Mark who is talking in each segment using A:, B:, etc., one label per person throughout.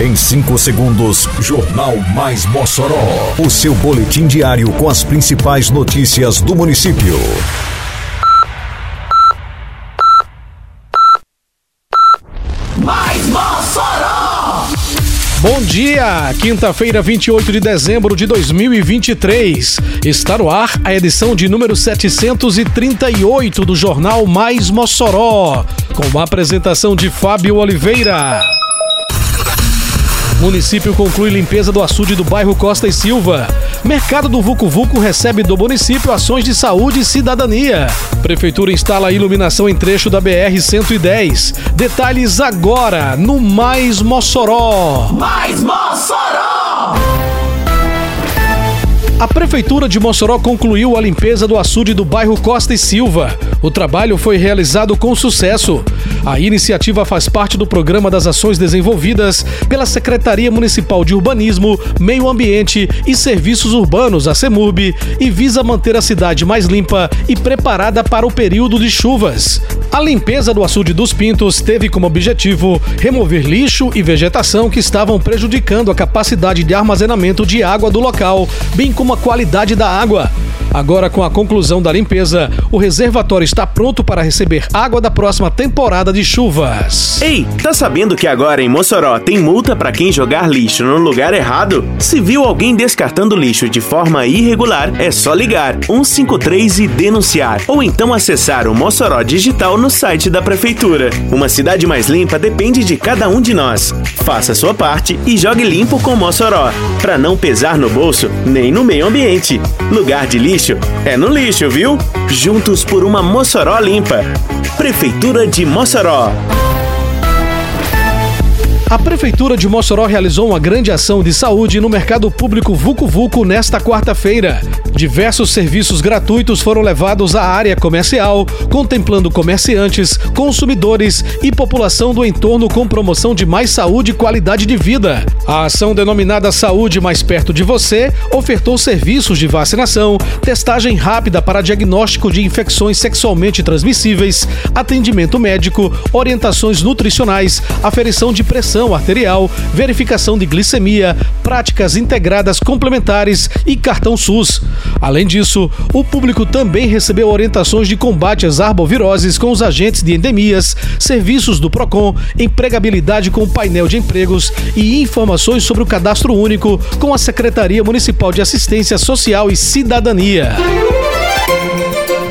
A: Em 5 segundos, Jornal Mais Mossoró. O seu boletim diário com as principais notícias do município.
B: Mais Mossoró!
C: Bom dia, quinta-feira, 28 de dezembro de 2023. Está no ar a edição de número 738 do Jornal Mais Mossoró, com a apresentação de Fábio Oliveira. Município conclui limpeza do açude do bairro Costa e Silva. Mercado do Vucu Vucu recebe do município ações de saúde e cidadania. Prefeitura instala iluminação em trecho da BR-110. Detalhes agora no Mais Mossoró.
B: Mais Mossoró!
C: A Prefeitura de Mossoró concluiu a limpeza do açude do bairro Costa e Silva. O trabalho foi realizado com sucesso. A iniciativa faz parte do programa das ações desenvolvidas pela Secretaria Municipal de Urbanismo, Meio Ambiente e Serviços Urbanos, a CEMURB, e visa manter a cidade mais limpa e preparada para o período de chuvas. A limpeza do açude dos Pintos teve como objetivo remover lixo e vegetação que estavam prejudicando a capacidade de armazenamento de água do local, bem como a qualidade da água. Agora, com a conclusão da limpeza, o reservatório está pronto para receber água da próxima temporada de chuvas.
D: Ei, tá sabendo que agora em Mossoró tem multa para quem jogar lixo no lugar errado? Se viu alguém descartando lixo de forma irregular, é só ligar 153 e denunciar, ou então acessar o Mossoró Digital no site da prefeitura. Uma cidade mais limpa depende de cada um de nós. Faça sua parte e jogue limpo com Mossoró, para não pesar no bolso nem no meio ambiente. Lugar de lixo é no lixo, viu? Juntos por uma Mossoró limpa. Prefeitura de Mossoró.
C: A Prefeitura de Mossoró realizou uma grande ação de saúde no mercado público Vucu Vucu nesta quarta-feira. Diversos serviços gratuitos foram levados à área comercial, contemplando comerciantes, consumidores e população do entorno com promoção de mais saúde e qualidade de vida. A ação denominada Saúde Mais Perto de Você ofertou serviços de vacinação, testagem rápida para diagnóstico de infecções sexualmente transmissíveis, atendimento médico, orientações nutricionais, aferição de pressão arterial, verificação de glicemia, práticas integradas complementares e cartão SUS. Além disso, o público também recebeu orientações de combate às arboviroses com os agentes de endemias, serviços do PROCON, empregabilidade com o painel de empregos e informações sobre o cadastro único com a Secretaria Municipal de Assistência Social e Cidadania.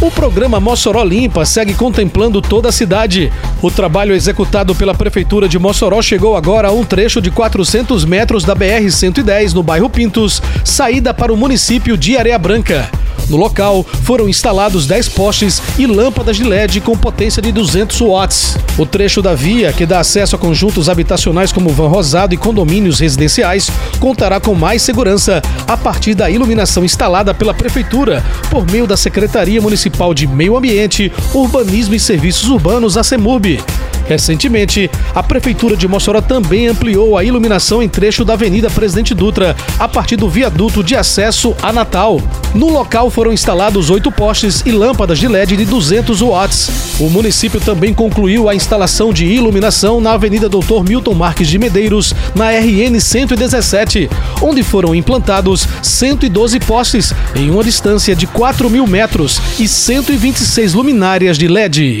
C: O programa Mossoró Limpa segue contemplando toda a cidade. O trabalho executado pela Prefeitura de Mossoró chegou agora a um trecho de 400 metros da BR-110 no bairro Pintos, saída para o município de Areia Branca. No local, foram instalados 10 postes e lâmpadas de LED com potência de 200 watts. O trecho da via, que dá acesso a conjuntos habitacionais como Van Rosado e condomínios residenciais, contará com mais segurança a partir da iluminação instalada pela Prefeitura por meio da Secretaria Municipal de Meio Ambiente, Urbanismo e Serviços Urbanos, a CEMURB. Recentemente, a Prefeitura de Mossoró também ampliou a iluminação em trecho da Avenida Presidente Dutra, a partir do viaduto de acesso a Natal. No local foram instalados oito postes e lâmpadas de LED de 200 watts. O município também concluiu a instalação de iluminação na Avenida Doutor Milton Marques de Medeiros, na RN 117, onde foram implantados 112 postes em uma distância de 4 mil metros e 126 luminárias de LED.